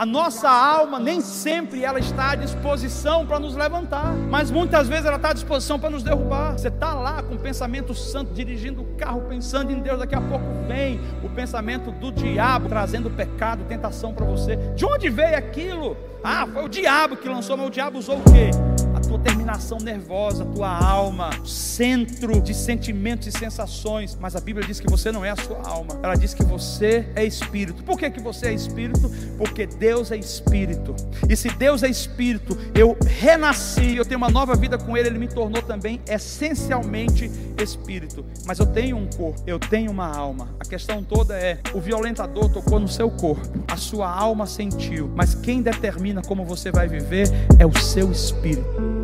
A nossa alma nem sempre ela está à disposição para nos levantar, mas muitas vezes ela está à disposição para nos derrubar. Você está lá com o pensamento santo, dirigindo o carro, pensando em Deus, daqui a pouco vem o pensamento do diabo trazendo pecado, tentação para você. De onde veio aquilo? Ah, foi o diabo que lançou, mas o diabo usou o quê? Tua terminação nervosa, tua alma, centro de sentimentos e sensações. Mas a Bíblia diz que você não é a sua alma. Ela diz que você é espírito. Por que, que você é espírito? Porque Deus é espírito. E se Deus é espírito, eu renasci, eu tenho uma nova vida com Ele, Ele me tornou também essencialmente espírito. Mas eu tenho um corpo, eu tenho uma alma. A questão toda é: o violentador tocou no seu corpo, a sua alma sentiu, mas quem determina como você vai viver é o seu espírito.